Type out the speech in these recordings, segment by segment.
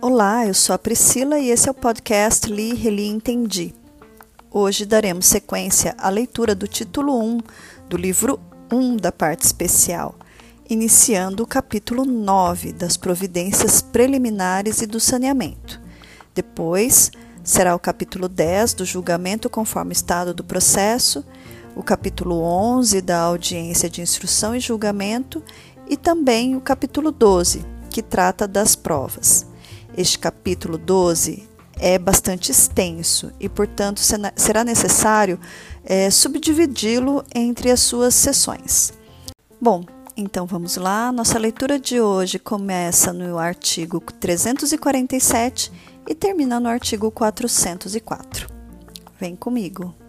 Olá, eu sou a Priscila e esse é o podcast Li, Reli, Entendi. Hoje daremos sequência à leitura do título 1 do livro 1 da parte especial, iniciando o capítulo 9 das providências preliminares e do saneamento. Depois será o capítulo 10 do julgamento conforme estado do processo, o capítulo 11 da audiência de instrução e julgamento e também o capítulo 12, que trata das provas. Este capítulo 12 é bastante extenso e, portanto, será necessário é, subdividi-lo entre as suas sessões. Bom, então vamos lá. Nossa leitura de hoje começa no artigo 347 e termina no artigo 404. Vem comigo.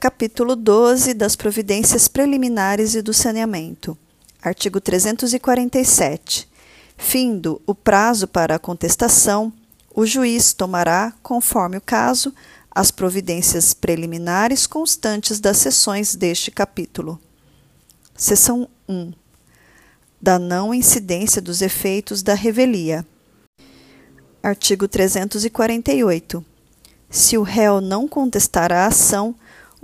Capítulo 12 das providências preliminares e do saneamento. Artigo 347. Findo o prazo para a contestação, o juiz tomará, conforme o caso, as providências preliminares constantes das sessões deste capítulo. Seção 1. Da não incidência dos efeitos da revelia. Artigo 348. Se o réu não contestar a ação,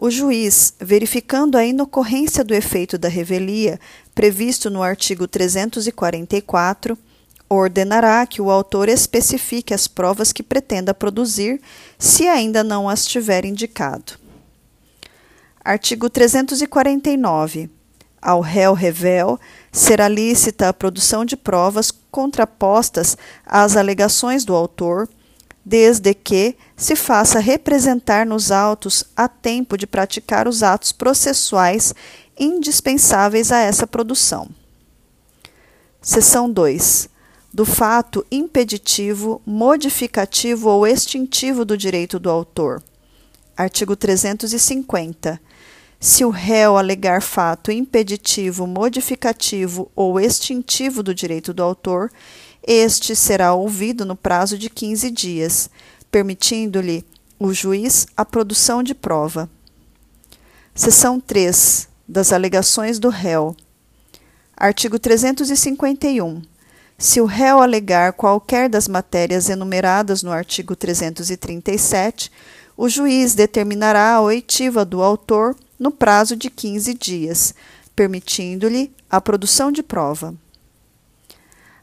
o juiz, verificando a inocorrência do efeito da revelia previsto no artigo 344, ordenará que o autor especifique as provas que pretenda produzir, se ainda não as tiver indicado. Artigo 349. Ao réu revel será lícita a produção de provas contrapostas às alegações do autor desde que se faça representar nos autos a tempo de praticar os atos processuais indispensáveis a essa produção. Seção 2. Do fato impeditivo, modificativo ou extintivo do direito do autor. Artigo 350. Se o réu alegar fato impeditivo, modificativo ou extintivo do direito do autor, este será ouvido no prazo de 15 dias, permitindo-lhe o juiz a produção de prova. Seção 3 das alegações do réu. Artigo 351. Se o réu alegar qualquer das matérias enumeradas no artigo 337, o juiz determinará a oitiva do autor no prazo de 15 dias, permitindo-lhe a produção de prova.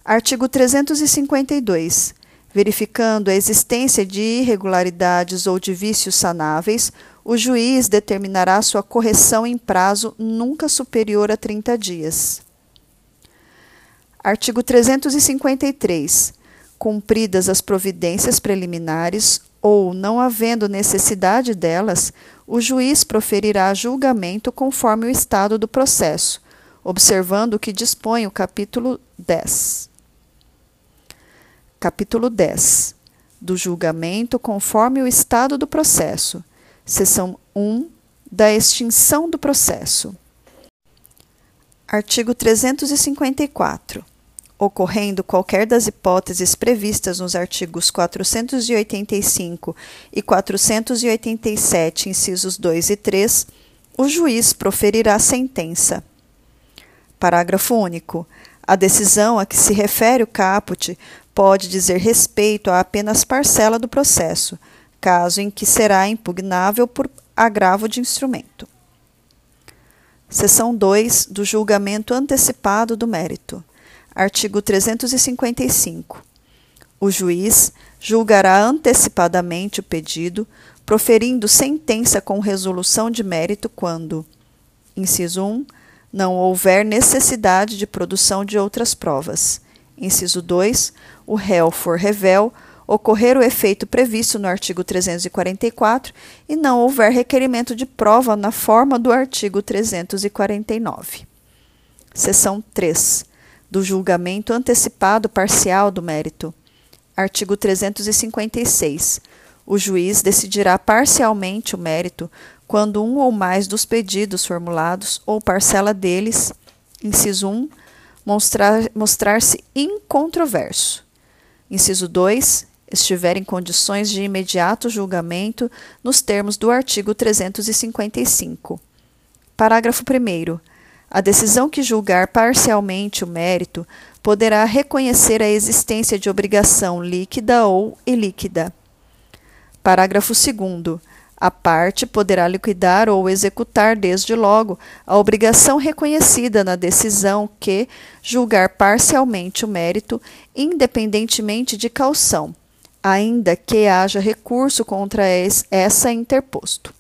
Artigo 352. Verificando a existência de irregularidades ou de vícios sanáveis, o juiz determinará sua correção em prazo nunca superior a 30 dias. Artigo 353. Cumpridas as providências preliminares ou não havendo necessidade delas, o juiz proferirá julgamento conforme o estado do processo, observando o que dispõe o capítulo 10. Capítulo 10 do julgamento conforme o estado do processo. Seção 1 da extinção do processo. Artigo 354. Ocorrendo qualquer das hipóteses previstas nos artigos 485 e 487, incisos 2 e 3, o juiz proferirá sentença. Parágrafo único. A decisão a que se refere o caput pode dizer respeito a apenas parcela do processo, caso em que será impugnável por agravo de instrumento. Seção 2 do julgamento antecipado do mérito. Artigo 355. O juiz julgará antecipadamente o pedido, proferindo sentença com resolução de mérito quando: inciso 1 não houver necessidade de produção de outras provas. Inciso 2. O réu for revel, ocorrer o efeito previsto no artigo 344 e não houver requerimento de prova na forma do artigo 349. Seção 3. Do julgamento antecipado parcial do mérito. Artigo 356. O juiz decidirá parcialmente o mérito quando um ou mais dos pedidos formulados ou parcela deles, inciso 1, mostrar, mostrar-se incontroverso. Inciso 2, estiver em condições de imediato julgamento nos termos do artigo 355. Parágrafo 1. A decisão que julgar parcialmente o mérito poderá reconhecer a existência de obrigação líquida ou ilíquida. Parágrafo 2. A parte poderá liquidar ou executar desde logo a obrigação reconhecida na decisão que julgar parcialmente o mérito, independentemente de caução, ainda que haja recurso contra essa interposto.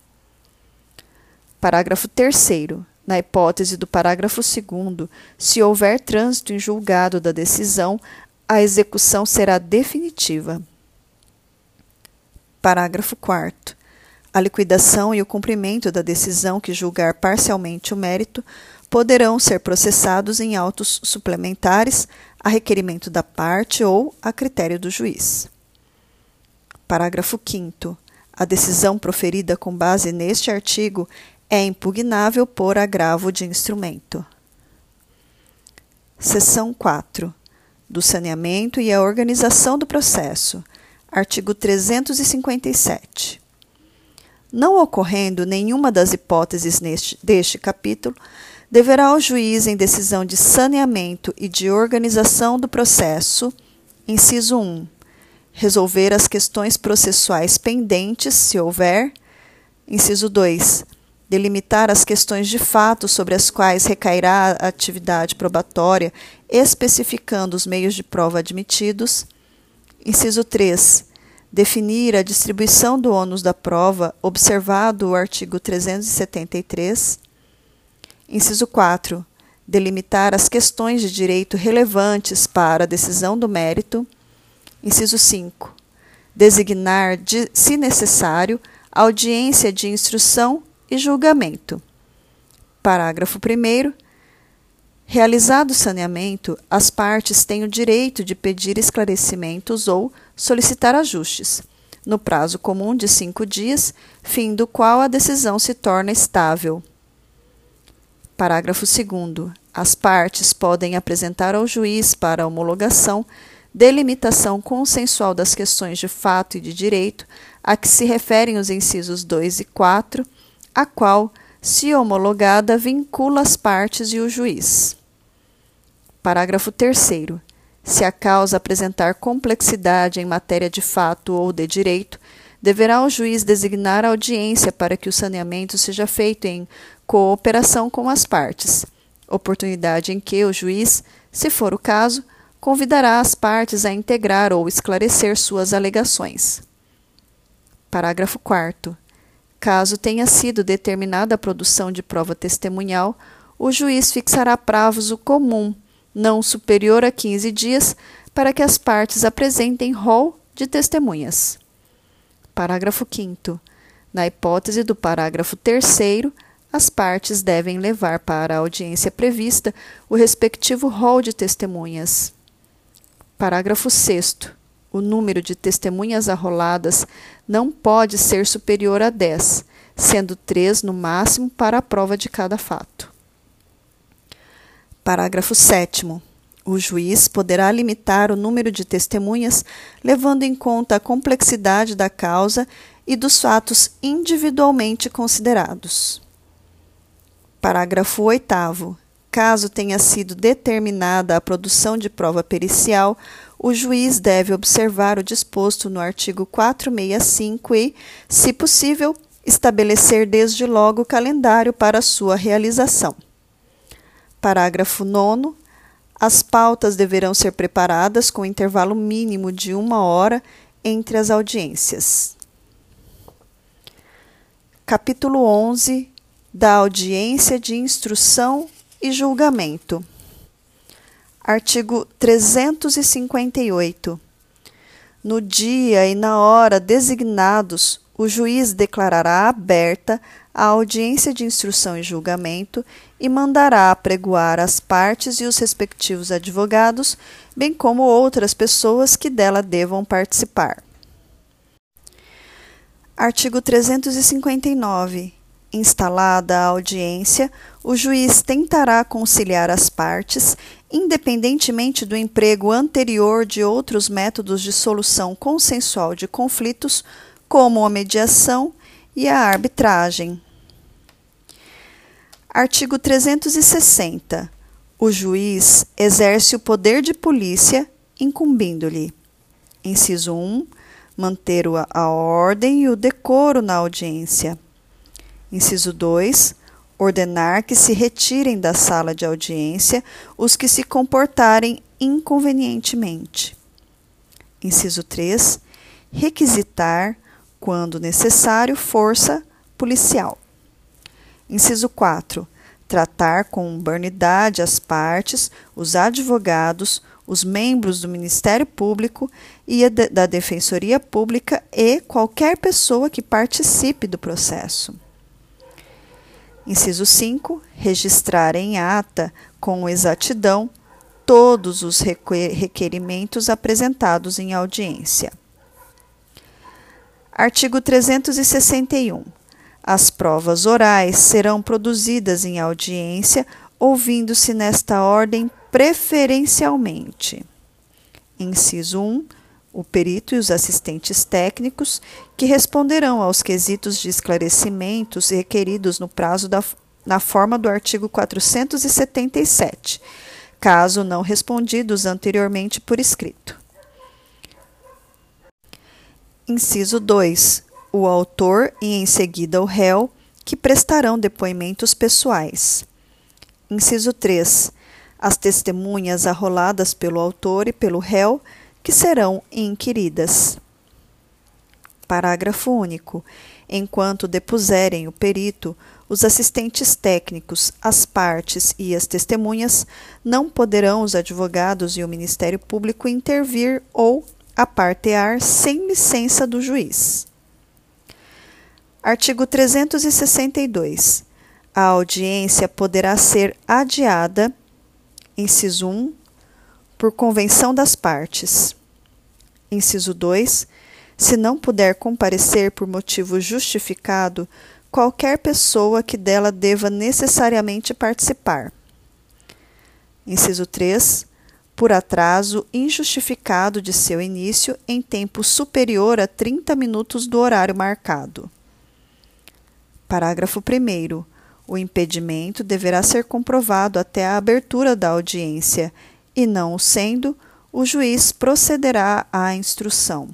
Parágrafo 3. Na hipótese do parágrafo 2, se houver trânsito em julgado da decisão, a execução será definitiva. Parágrafo 4. A liquidação e o cumprimento da decisão que julgar parcialmente o mérito poderão ser processados em autos suplementares a requerimento da parte ou a critério do juiz. Parágrafo 5. A decisão proferida com base neste artigo é impugnável por agravo de instrumento. Seção 4. Do saneamento e a organização do processo. Artigo 357. Não ocorrendo nenhuma das hipóteses neste, deste capítulo, deverá o juiz, em decisão de saneamento e de organização do processo, inciso 1, resolver as questões processuais pendentes, se houver. Inciso 2. Delimitar as questões de fato sobre as quais recairá a atividade probatória, especificando os meios de prova admitidos. Inciso 3. Definir a distribuição do ônus da prova, observado o artigo 373. Inciso 4. Delimitar as questões de direito relevantes para a decisão do mérito. Inciso 5. Designar, de, se necessário, audiência de instrução e julgamento. Parágrafo 1. Realizado o saneamento, as partes têm o direito de pedir esclarecimentos ou solicitar ajustes, no prazo comum de cinco dias, fim do qual a decisão se torna estável. Parágrafo 2. As partes podem apresentar ao juiz para homologação delimitação consensual das questões de fato e de direito a que se referem os incisos 2 e 4, a qual, se homologada, vincula as partes e o juiz. Parágrafo 3. Se a causa apresentar complexidade em matéria de fato ou de direito, deverá o juiz designar audiência para que o saneamento seja feito em cooperação com as partes, oportunidade em que o juiz, se for o caso, convidará as partes a integrar ou esclarecer suas alegações. Parágrafo 4. Caso tenha sido determinada a produção de prova testemunhal, o juiz fixará prazo comum, não superior a 15 dias, para que as partes apresentem rol de testemunhas. Parágrafo 5. Na hipótese do parágrafo 3, as partes devem levar para a audiência prevista o respectivo rol de testemunhas. Parágrafo 6. O número de testemunhas arroladas não pode ser superior a 10, sendo três no máximo para a prova de cada fato. Parágrafo 7. O juiz poderá limitar o número de testemunhas levando em conta a complexidade da causa e dos fatos individualmente considerados. Parágrafo 8. Caso tenha sido determinada a produção de prova pericial, o juiz deve observar o disposto no artigo 465 e, se possível, estabelecer desde logo o calendário para sua realização. Parágrafo 9. As pautas deverão ser preparadas com intervalo mínimo de uma hora entre as audiências. Capítulo 11 da audiência de instrução e julgamento. Artigo 358. No dia e na hora designados, o juiz declarará aberta a audiência de instrução e julgamento e mandará apregoar as partes e os respectivos advogados, bem como outras pessoas que dela devam participar. Artigo 359. Instalada a audiência, o juiz tentará conciliar as partes independentemente do emprego anterior de outros métodos de solução consensual de conflitos, como a mediação e a arbitragem. Artigo 360. O juiz exerce o poder de polícia, incumbindo-lhe: inciso 1. Manter a ordem e o decoro na audiência. Inciso 2 ordenar que se retirem da sala de audiência os que se comportarem inconvenientemente. Inciso 3. Requisitar, quando necessário, força policial. Inciso 4. Tratar com burnidade as partes, os advogados, os membros do Ministério Público e da Defensoria Pública e qualquer pessoa que participe do processo. Inciso 5. Registrar em ata, com exatidão, todos os requerimentos apresentados em audiência. Artigo 361. As provas orais serão produzidas em audiência, ouvindo-se nesta ordem preferencialmente. Inciso 1 o perito e os assistentes técnicos, que responderão aos quesitos de esclarecimentos requeridos no prazo da, na forma do artigo 477, caso não respondidos anteriormente por escrito. Inciso 2. O autor e em seguida o réu, que prestarão depoimentos pessoais. Inciso 3. As testemunhas arroladas pelo autor e pelo réu que serão inquiridas. Parágrafo único. Enquanto depuserem o perito, os assistentes técnicos, as partes e as testemunhas, não poderão os advogados e o Ministério Público intervir ou apartear sem licença do juiz. Artigo 362. A audiência poderá ser adiada, inciso 1, por convenção das partes. Inciso 2. Se não puder comparecer por motivo justificado, qualquer pessoa que dela deva necessariamente participar. Inciso 3. Por atraso injustificado de seu início em tempo superior a 30 minutos do horário marcado. Parágrafo 1. O impedimento deverá ser comprovado até a abertura da audiência e não o sendo, o juiz procederá à instrução.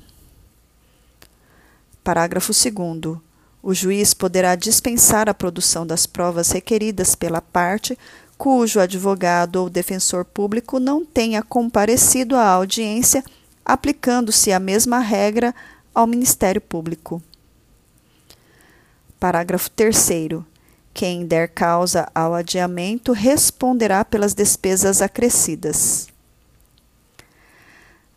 Parágrafo 2. O juiz poderá dispensar a produção das provas requeridas pela parte cujo advogado ou defensor público não tenha comparecido à audiência, aplicando-se a mesma regra ao Ministério Público. Parágrafo 3. Quem der causa ao adiamento responderá pelas despesas acrescidas.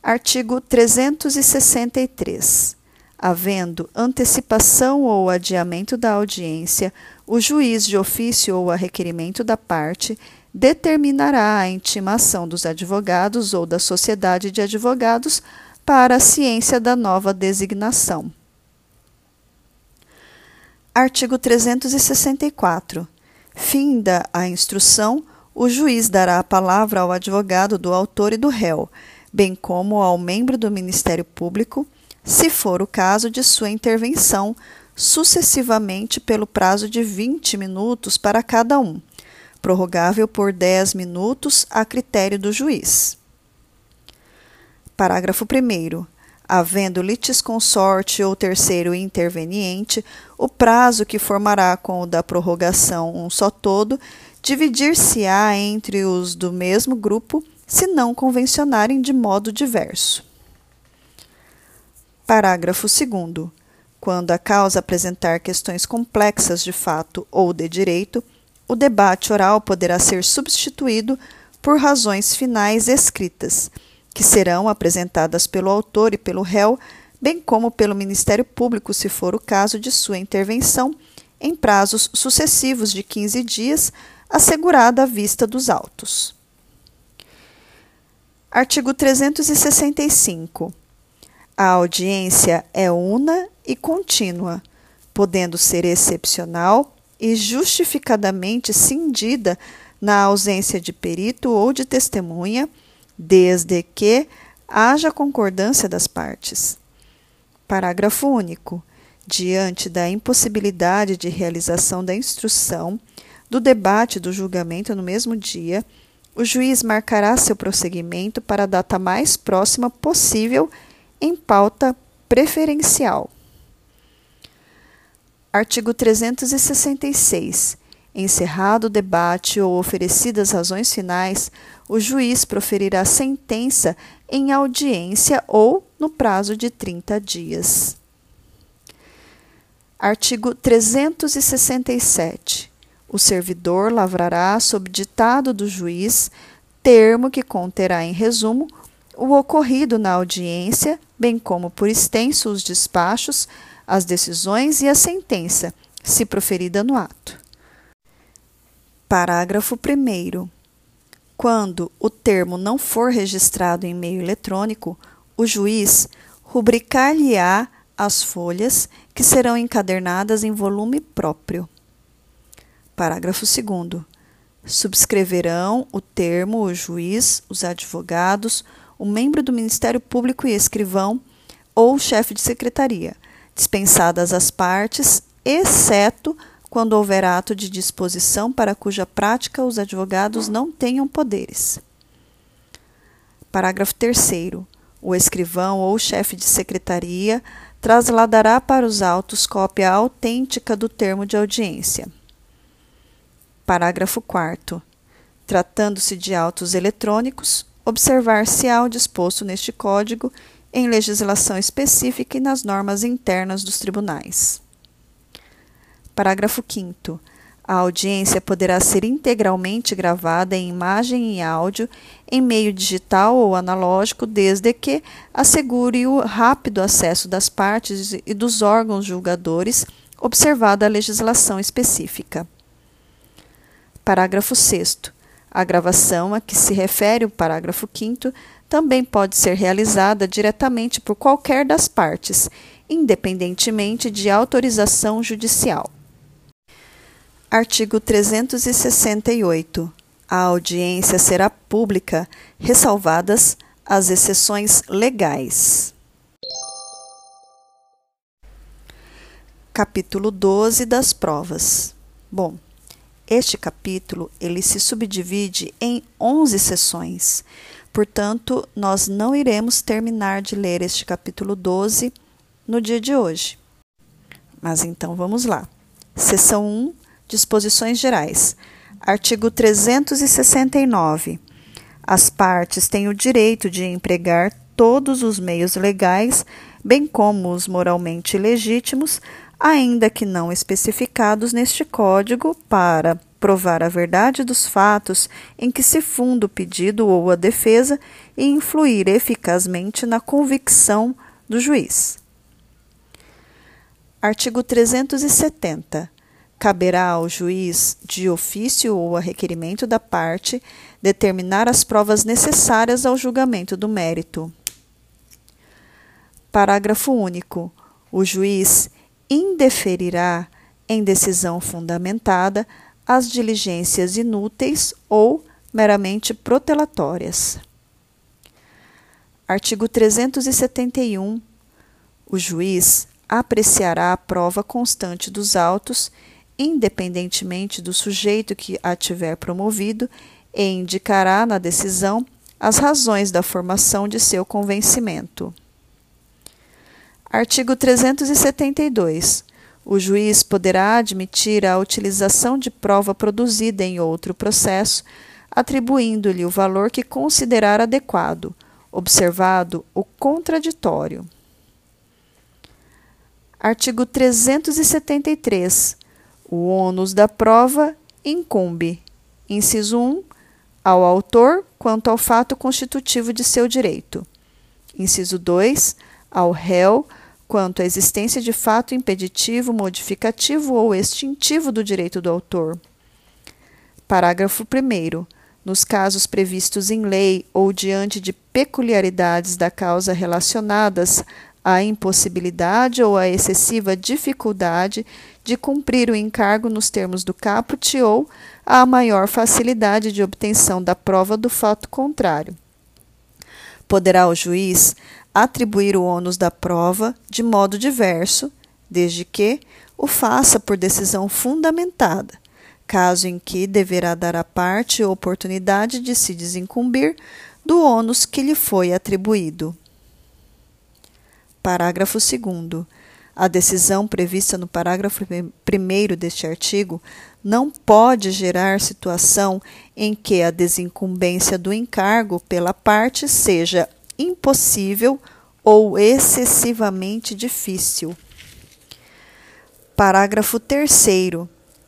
Artigo 363. Havendo antecipação ou adiamento da audiência, o juiz de ofício ou a requerimento da parte determinará a intimação dos advogados ou da sociedade de advogados para a ciência da nova designação. Artigo 364. Finda a instrução, o juiz dará a palavra ao advogado do autor e do réu, bem como ao membro do Ministério Público, se for o caso de sua intervenção, sucessivamente pelo prazo de 20 minutos para cada um, prorrogável por 10 minutos a critério do juiz. Parágrafo 1 havendo litisconsorte ou terceiro interveniente, o prazo que formará com o da prorrogação um só todo, dividir-se-á entre os do mesmo grupo, se não convencionarem de modo diverso. Parágrafo 2. Quando a causa apresentar questões complexas de fato ou de direito, o debate oral poderá ser substituído por razões finais escritas que serão apresentadas pelo autor e pelo réu, bem como pelo Ministério Público, se for o caso de sua intervenção, em prazos sucessivos de 15 dias, assegurada a vista dos autos. Artigo 365. A audiência é una e contínua, podendo ser excepcional e justificadamente cindida na ausência de perito ou de testemunha, desde que haja concordância das partes. Parágrafo único. Diante da impossibilidade de realização da instrução, do debate e do julgamento no mesmo dia, o juiz marcará seu prosseguimento para a data mais próxima possível em pauta preferencial. Artigo 366. Encerrado o debate ou oferecidas razões finais, o juiz proferirá sentença em audiência ou no prazo de 30 dias. Artigo 367. O servidor lavrará, sob ditado do juiz, termo que conterá, em resumo, o ocorrido na audiência, bem como por extenso os despachos, as decisões e a sentença, se proferida no ato. Parágrafo 1. Quando o termo não for registrado em meio eletrônico, o juiz rubricar-lhe-á as folhas, que serão encadernadas em volume próprio. Parágrafo 2. Subscreverão o termo o juiz, os advogados, o membro do Ministério Público e escrivão ou chefe de secretaria, dispensadas as partes, exceto quando houver ato de disposição para cuja prática os advogados não tenham poderes. Parágrafo 3. O escrivão ou chefe de secretaria trasladará para os autos cópia autêntica do termo de audiência. Parágrafo 4. Tratando-se de autos eletrônicos, observar-se-á o disposto neste Código em legislação específica e nas normas internas dos tribunais. Parágrafo 5. A audiência poderá ser integralmente gravada em imagem e áudio em meio digital ou analógico, desde que assegure o rápido acesso das partes e dos órgãos julgadores, observada a legislação específica. Parágrafo 6. A gravação a que se refere o parágrafo 5 também pode ser realizada diretamente por qualquer das partes, independentemente de autorização judicial. Artigo 368. A audiência será pública, ressalvadas as exceções legais. Capítulo 12 das provas. Bom, este capítulo ele se subdivide em 11 sessões. Portanto, nós não iremos terminar de ler este capítulo 12 no dia de hoje. Mas então vamos lá. Seção 1, Disposições Gerais. Artigo 369. As partes têm o direito de empregar todos os meios legais, bem como os moralmente legítimos, ainda que não especificados neste Código, para provar a verdade dos fatos em que se funda o pedido ou a defesa e influir eficazmente na convicção do juiz. Artigo 370. Caberá ao juiz, de ofício ou a requerimento da parte, determinar as provas necessárias ao julgamento do mérito. Parágrafo único. O juiz indeferirá, em decisão fundamentada, as diligências inúteis ou meramente protelatórias. Artigo 371. O juiz apreciará a prova constante dos autos, independentemente do sujeito que a tiver promovido, e indicará na decisão as razões da formação de seu convencimento. Artigo 372. O juiz poderá admitir a utilização de prova produzida em outro processo, atribuindo-lhe o valor que considerar adequado, observado o contraditório. Artigo 373. O ônus da prova incumbe, inciso 1, ao autor quanto ao fato constitutivo de seu direito. Inciso 2, ao réu quanto à existência de fato impeditivo, modificativo ou extintivo do direito do autor. Parágrafo 1. Nos casos previstos em lei ou diante de peculiaridades da causa relacionadas à impossibilidade ou à excessiva dificuldade de cumprir o encargo nos termos do caput ou a maior facilidade de obtenção da prova do fato contrário. Poderá o juiz atribuir o ônus da prova de modo diverso, desde que o faça por decisão fundamentada, caso em que deverá dar à parte oportunidade de se desincumbir do ônus que lhe foi atribuído. Parágrafo 2. A decisão prevista no parágrafo 1 deste artigo não pode gerar situação em que a desincumbência do encargo pela parte seja impossível ou excessivamente difícil. Parágrafo 3.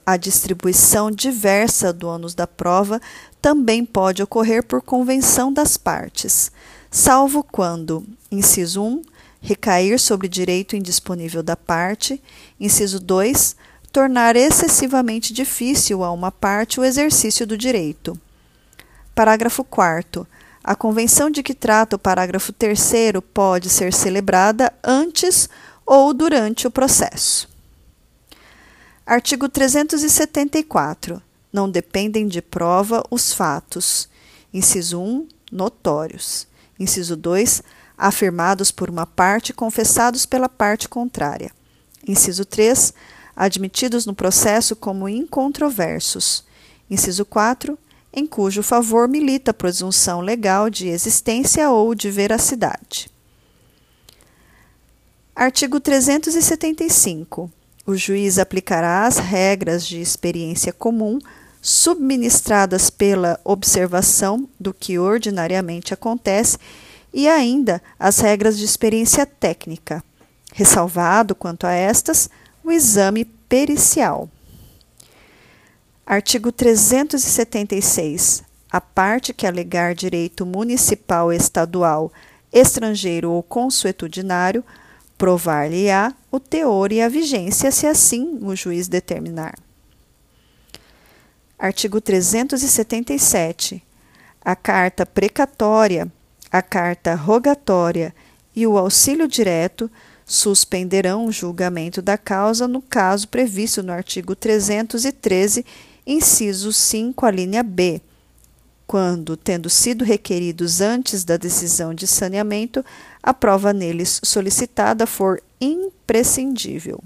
A distribuição diversa do ônus da prova também pode ocorrer por convenção das partes, salvo quando, inciso 1, recair sobre direito indisponível da parte, inciso 2, tornar excessivamente difícil a uma parte o exercício do direito. Parágrafo 4. A convenção de que trata o parágrafo 3 pode ser celebrada antes ou durante o processo. Artigo 374. Não dependem de prova os fatos. Inciso 1. Notórios. Inciso 2. Afirmados por uma parte, confessados pela parte contrária. Inciso 3. Admitidos no processo como incontroversos. Inciso 4. Em cujo favor milita a presunção legal de existência ou de veracidade. Artigo 375 o juiz aplicará as regras de experiência comum subministradas pela observação do que ordinariamente acontece e ainda as regras de experiência técnica, ressalvado quanto a estas o exame pericial. Artigo 376. A parte que alegar direito municipal, estadual, estrangeiro ou consuetudinário provar-lhe-á o teor e a vigência, se assim o juiz determinar. Artigo 377. A carta precatória, a carta rogatória e o auxílio direto suspenderão o julgamento da causa no caso previsto no artigo 313, inciso 5, a linha B, quando, tendo sido requeridos antes da decisão de saneamento, a prova neles solicitada for imprescindível.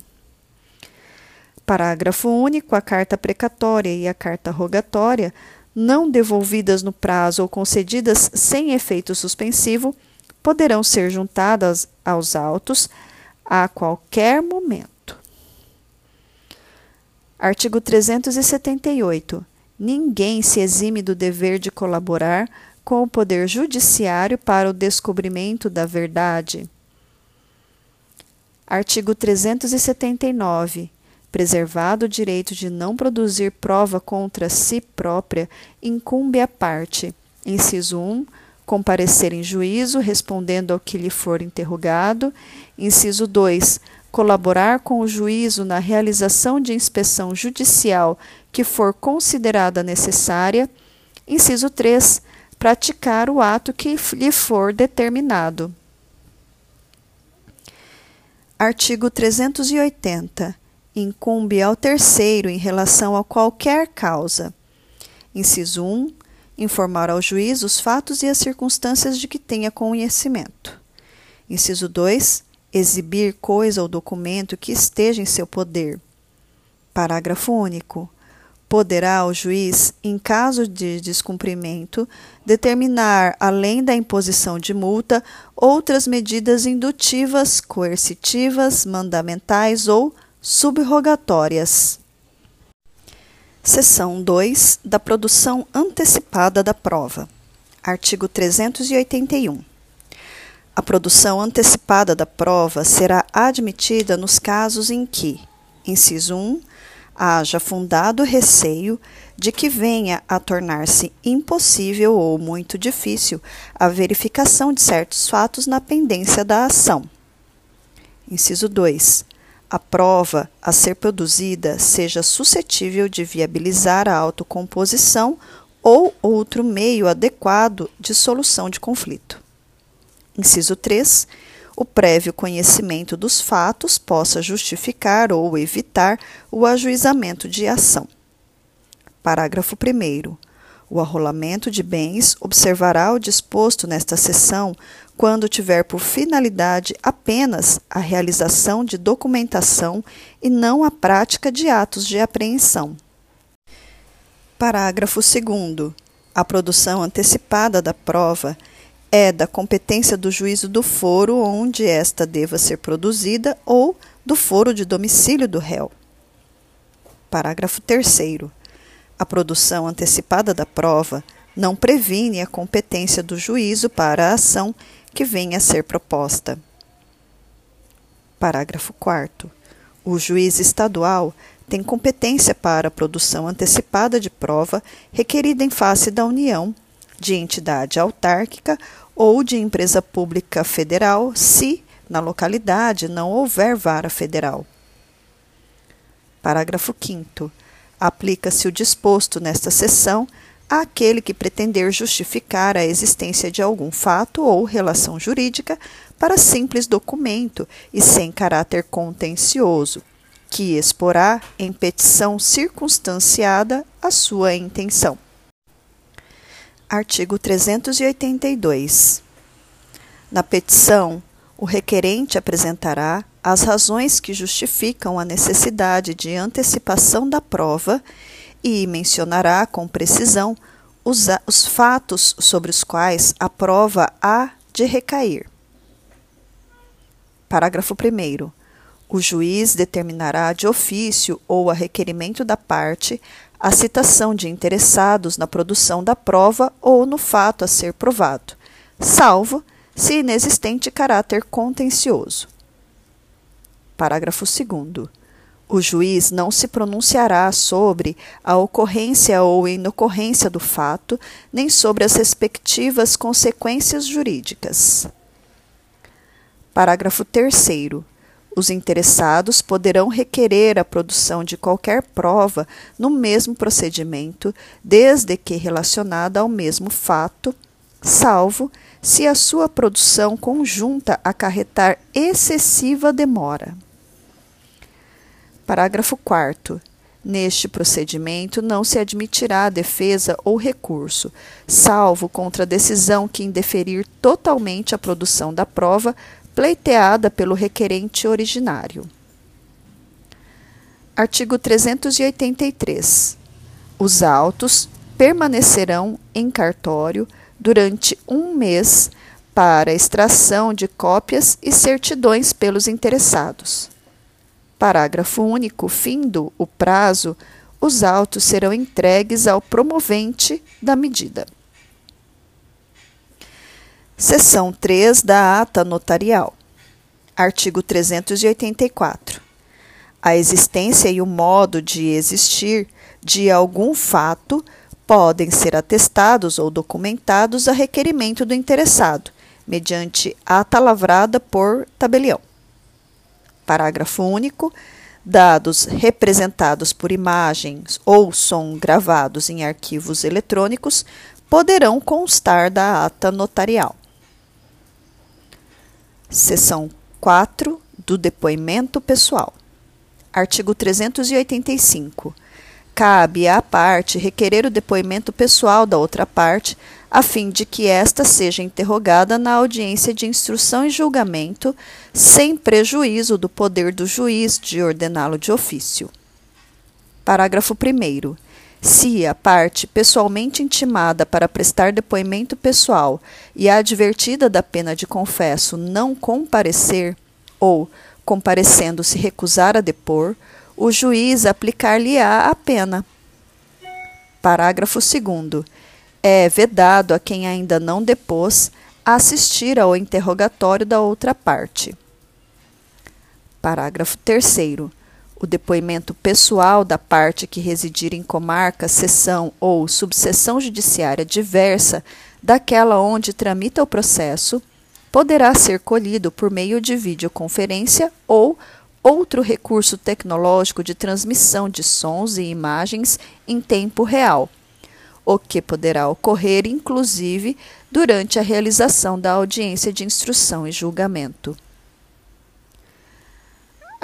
Parágrafo único. A carta precatória e a carta rogatória, não devolvidas no prazo ou concedidas sem efeito suspensivo, poderão ser juntadas aos autos a qualquer momento. Artigo 378. Ninguém se exime do dever de colaborar com o Poder Judiciário para o descobrimento da verdade. Artigo 379. Preservado o direito de não produzir prova contra si própria, incumbe à parte. Inciso 1. Comparecer em juízo, respondendo ao que lhe for interrogado. Inciso 2. Colaborar com o juízo na realização de inspeção judicial que for considerada necessária. Inciso 3 praticar o ato que lhe for determinado. Artigo 380. Incumbe ao terceiro em relação a qualquer causa. Inciso 1. Informar ao juiz os fatos e as circunstâncias de que tenha conhecimento. Inciso 2. Exibir coisa ou documento que esteja em seu poder. Parágrafo único poderá o juiz, em caso de descumprimento, determinar, além da imposição de multa, outras medidas indutivas, coercitivas, mandamentais ou subrogatórias. Seção 2 da produção antecipada da prova. Artigo 381. A produção antecipada da prova será admitida nos casos em que, inciso 1, haja fundado receio de que venha a tornar-se impossível ou muito difícil a verificação de certos fatos na pendência da ação. Inciso 2. A prova a ser produzida seja suscetível de viabilizar a autocomposição ou outro meio adequado de solução de conflito. Inciso 3 o prévio conhecimento dos fatos possa justificar ou evitar o ajuizamento de ação. Parágrafo 1. O arrolamento de bens observará o disposto nesta seção quando tiver por finalidade apenas a realização de documentação e não a prática de atos de apreensão. Parágrafo 2. A produção antecipada da prova é da competência do juízo do foro onde esta deva ser produzida ou do foro de domicílio do réu. Parágrafo 3. A produção antecipada da prova não previne a competência do juízo para a ação que venha a ser proposta. Parágrafo 4. O juiz estadual tem competência para a produção antecipada de prova requerida em face da União, de entidade autárquica ou de empresa pública federal, se na localidade não houver vara federal. Parágrafo 5. Aplica-se o disposto nesta seção àquele que pretender justificar a existência de algum fato ou relação jurídica para simples documento e sem caráter contencioso, que exporá em petição circunstanciada a sua intenção. Artigo 382. Na petição, o requerente apresentará as razões que justificam a necessidade de antecipação da prova e mencionará com precisão os, os fatos sobre os quais a prova há de recair. Parágrafo 1. O juiz determinará de ofício ou a requerimento da parte a citação de interessados na produção da prova ou no fato a ser provado, salvo se inexistente caráter contencioso. Parágrafo 2. O juiz não se pronunciará sobre a ocorrência ou inocorrência do fato, nem sobre as respectivas consequências jurídicas. Parágrafo 3. Os interessados poderão requerer a produção de qualquer prova no mesmo procedimento, desde que relacionada ao mesmo fato, salvo se a sua produção conjunta acarretar excessiva demora. Parágrafo 4. Neste procedimento não se admitirá defesa ou recurso, salvo contra a decisão que indeferir totalmente a produção da prova pleiteada pelo requerente originário. Artigo 383. Os autos permanecerão em cartório durante um mês para extração de cópias e certidões pelos interessados. Parágrafo único. Findo o prazo, os autos serão entregues ao promovente da medida. Seção 3 da Ata Notarial. Artigo 384. A existência e o modo de existir de algum fato podem ser atestados ou documentados a requerimento do interessado, mediante ata lavrada por tabelião. Parágrafo único. Dados representados por imagens ou som gravados em arquivos eletrônicos poderão constar da ata notarial. Seção 4 do depoimento pessoal. Artigo 385 cabe à parte requerer o depoimento pessoal da outra parte, a fim de que esta seja interrogada na audiência de instrução e julgamento, sem prejuízo do poder do juiz de ordená-lo de ofício. Parágrafo 1. Se a parte pessoalmente intimada para prestar depoimento pessoal e advertida da pena de confesso não comparecer, ou, comparecendo, se recusar a depor, o juiz aplicar-lhe-á a pena. Parágrafo 2. É vedado a quem ainda não depôs assistir ao interrogatório da outra parte. Parágrafo 3. O depoimento pessoal da parte que residir em comarca, seção ou subseção judiciária diversa daquela onde tramita o processo poderá ser colhido por meio de videoconferência ou outro recurso tecnológico de transmissão de sons e imagens em tempo real, o que poderá ocorrer inclusive durante a realização da audiência de instrução e julgamento.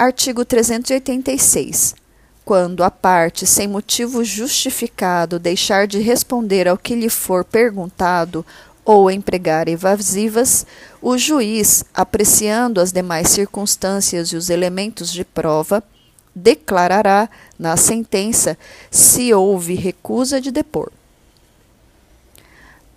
Artigo 386. Quando a parte, sem motivo justificado, deixar de responder ao que lhe for perguntado ou empregar evasivas, o juiz, apreciando as demais circunstâncias e os elementos de prova, declarará na sentença se houve recusa de depor.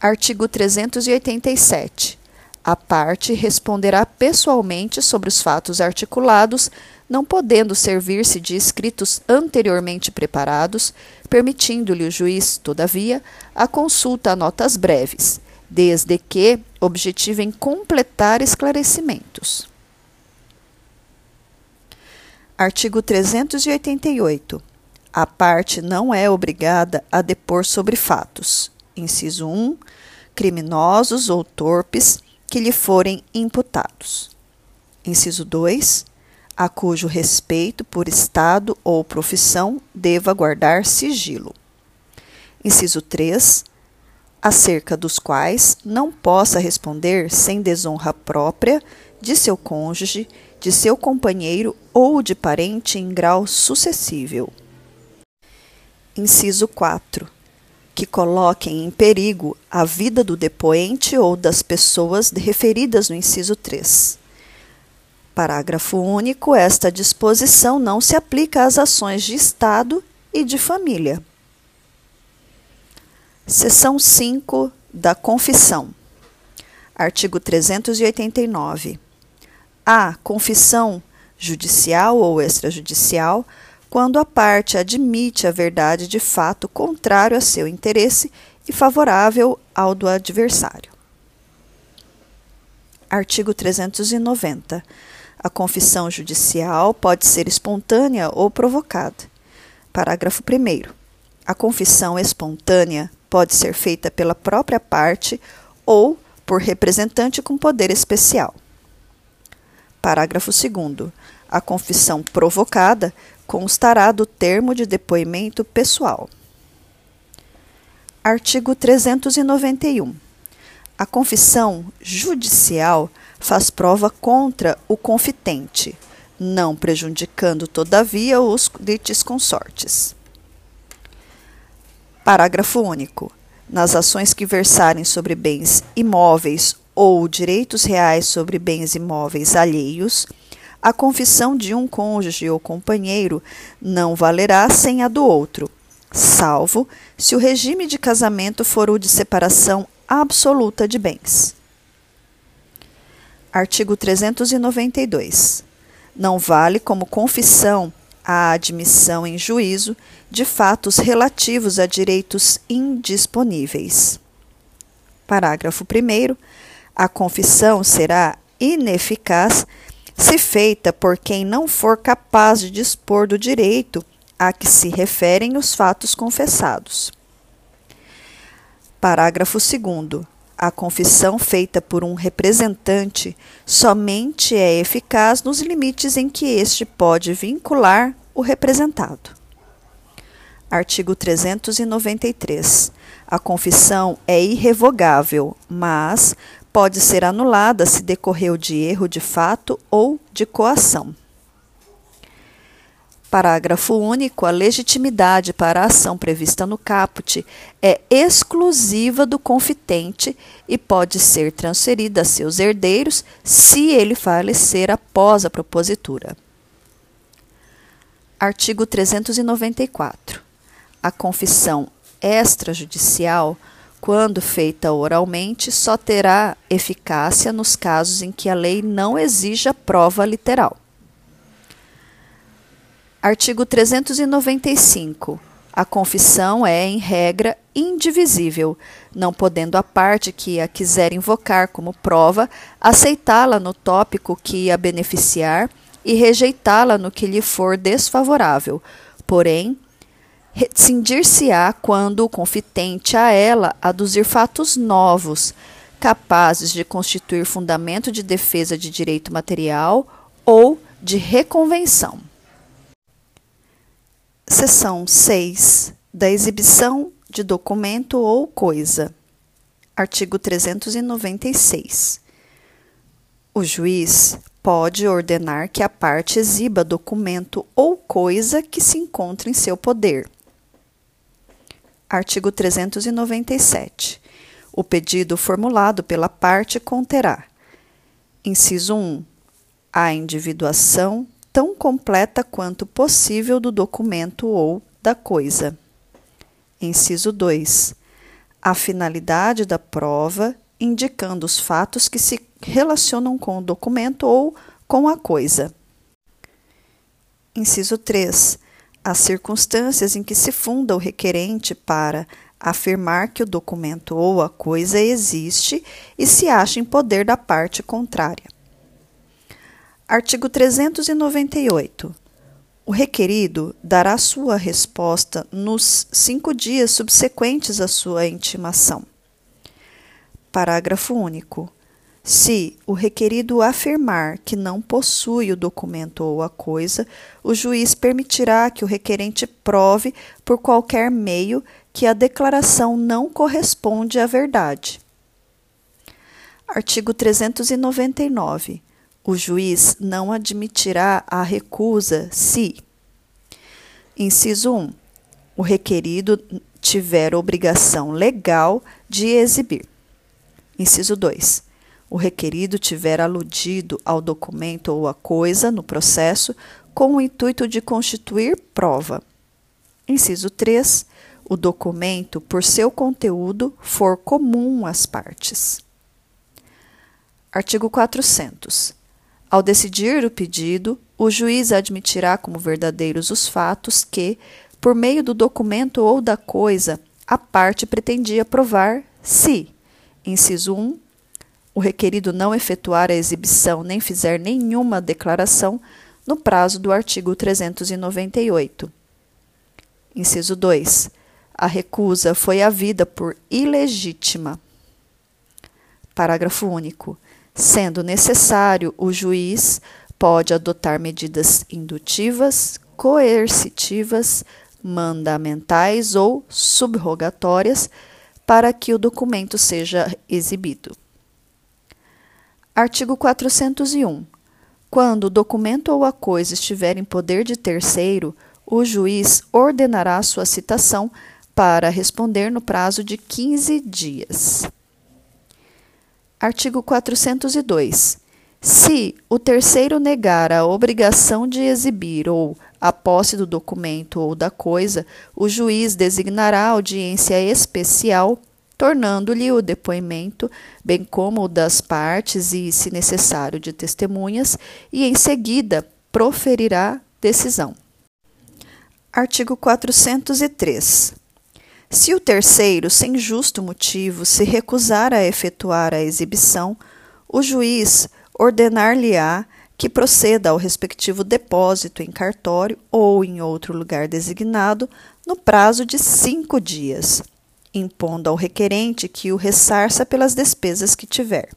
Artigo 387. A parte responderá pessoalmente sobre os fatos articulados, não podendo servir-se de escritos anteriormente preparados, permitindo-lhe o juiz, todavia, a consulta a notas breves, desde que objetivem completar esclarecimentos. Artigo 388. A parte não é obrigada a depor sobre fatos. Inciso 1. Criminosos ou torpes que lhe forem imputados. Inciso 2. A cujo respeito por Estado ou profissão deva guardar sigilo. Inciso 3. Acerca dos quais não possa responder sem desonra própria de seu cônjuge, de seu companheiro ou de parente em grau sucessível. Inciso 4 que coloquem em perigo a vida do depoente ou das pessoas referidas no inciso 3. Parágrafo único. Esta disposição não se aplica às ações de Estado e de família. Seção 5 da Confissão. Artigo 389. A confissão judicial ou extrajudicial quando a parte admite a verdade de fato contrário a seu interesse e favorável ao do adversário. Artigo 390. A confissão judicial pode ser espontânea ou provocada. Parágrafo 1. A confissão espontânea pode ser feita pela própria parte ou por representante com poder especial. Parágrafo 2. A confissão provocada constará do termo de depoimento pessoal. Artigo 391. A confissão judicial faz prova contra o confitente, não prejudicando, todavia, os litisconsortes. Parágrafo único. Nas ações que versarem sobre bens imóveis ou direitos reais sobre bens imóveis alheios, a confissão de um cônjuge ou companheiro não valerá sem a do outro, salvo se o regime de casamento for o de separação absoluta de bens. Artigo 392. Não vale como confissão a admissão em juízo de fatos relativos a direitos indisponíveis. Parágrafo 1. A confissão será ineficaz se feita por quem não for capaz de dispor do direito a que se referem os fatos confessados. Parágrafo 2. A confissão feita por um representante somente é eficaz nos limites em que este pode vincular o representado. Artigo 393. A confissão é irrevogável, mas pode ser anulada se decorreu de erro de fato ou de coação. Parágrafo único. A legitimidade para a ação prevista no caput é exclusiva do confitente e pode ser transferida a seus herdeiros se ele falecer após a propositura. Artigo 394. A confissão extrajudicial quando feita oralmente, só terá eficácia nos casos em que a lei não exija prova literal. Artigo 395. A confissão é, em regra, indivisível, não podendo a parte que a quiser invocar como prova aceitá-la no tópico que a beneficiar e rejeitá-la no que lhe for desfavorável. Porém, cindir-se-á quando o confitente a ela aduzir fatos novos, capazes de constituir fundamento de defesa de direito material ou de reconvenção. Seção 6. Da exibição de documento ou coisa. Artigo 396. O juiz pode ordenar que a parte exiba documento ou coisa que se encontre em seu poder. Artigo 397. O pedido formulado pela parte conterá: Inciso 1. A individuação tão completa quanto possível do documento ou da coisa. Inciso 2. A finalidade da prova, indicando os fatos que se relacionam com o documento ou com a coisa. Inciso 3. As circunstâncias em que se funda o requerente para afirmar que o documento ou a coisa existe e se acha em poder da parte contrária. Artigo 398. O requerido dará sua resposta nos cinco dias subsequentes à sua intimação. Parágrafo único. Se o requerido afirmar que não possui o documento ou a coisa, o juiz permitirá que o requerente prove por qualquer meio que a declaração não corresponde à verdade. Artigo 399 o juiz não admitirá a recusa se, inciso 1, o requerido tiver obrigação legal de exibir. Inciso 2. O requerido tiver aludido ao documento ou à coisa no processo com o intuito de constituir prova. Inciso 3. O documento, por seu conteúdo, for comum às partes. Artigo 400. Ao decidir o pedido, o juiz admitirá como verdadeiros os fatos que, por meio do documento ou da coisa, a parte pretendia provar se, inciso 1, o requerido não efetuar a exibição nem fizer nenhuma declaração no prazo do artigo 398. Inciso 2. A recusa foi havida por ilegítima. Parágrafo único. Sendo necessário, o juiz pode adotar medidas indutivas, coercitivas, mandamentais ou subrogatórias para que o documento seja exibido. Artigo 401. Quando o documento ou a coisa estiver em poder de terceiro, o juiz ordenará sua citação para responder no prazo de 15 dias. Artigo 402. Se o terceiro negar a obrigação de exibir ou a posse do documento ou da coisa, o juiz designará audiência especial, tornando-lhe o depoimento, bem como o das partes e, se necessário, de testemunhas, e em seguida proferirá decisão. Artigo 403. Se o terceiro, sem justo motivo, se recusar a efetuar a exibição, o juiz ordenar-lhe-á que proceda ao respectivo depósito em cartório ou em outro lugar designado no prazo de cinco dias, impondo ao requerente que o ressarça pelas despesas que tiver.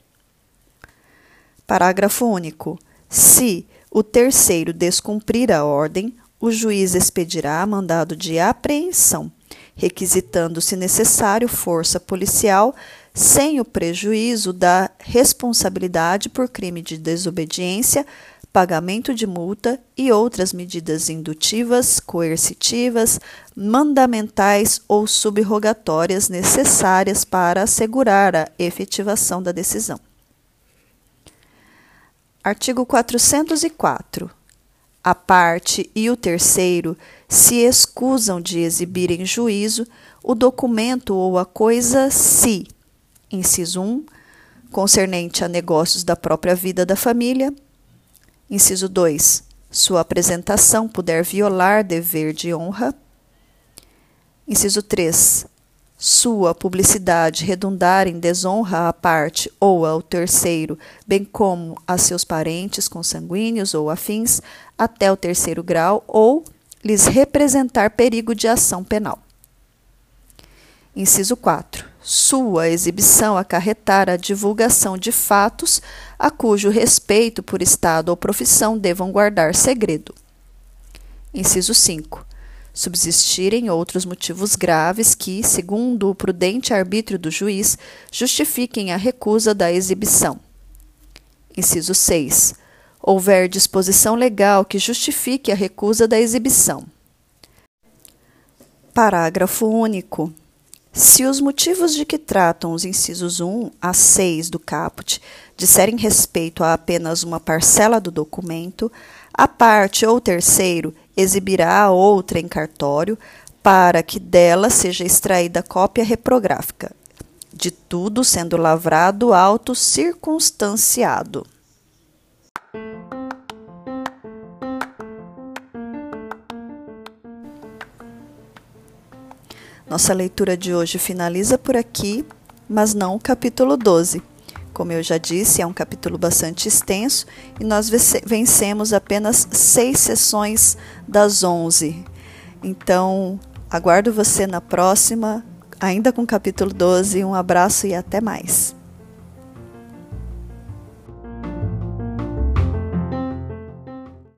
Parágrafo único. Se o terceiro descumprir a ordem, o juiz expedirá mandado de apreensão requisitando, se necessário, força policial, sem o prejuízo da responsabilidade por crime de desobediência, pagamento de multa e outras medidas indutivas, coercitivas, mandamentais ou subrogatórias necessárias para assegurar a efetivação da decisão. Artigo 404 a parte e o terceiro se excusam de exibir em juízo o documento ou a coisa se, inciso 1, concernente a negócios da própria vida da família, inciso 2, sua apresentação puder violar dever de honra, inciso 3, sua publicidade redundar em desonra à parte ou ao terceiro, bem como a seus parentes consanguíneos ou afins, até o terceiro grau, ou lhes representar perigo de ação penal. Inciso 4. Sua exibição acarretar a divulgação de fatos a cujo respeito por Estado ou profissão devam guardar segredo. Inciso 5 subsistirem outros motivos graves que, segundo o prudente arbítrio do juiz, justifiquem a recusa da exibição. Inciso 6. houver disposição legal que justifique a recusa da exibição. Parágrafo único. Se os motivos de que tratam os incisos 1 a 6 do caput disserem respeito a apenas uma parcela do documento, a parte ou terceiro exibirá a outra em cartório para que dela seja extraída cópia reprográfica, de tudo sendo lavrado auto circunstanciado. Nossa leitura de hoje finaliza por aqui, mas não o capítulo 12. Como eu já disse, é um capítulo bastante extenso e nós vencemos apenas seis sessões das onze. Então, aguardo você na próxima, ainda com o capítulo 12. Um abraço e até mais.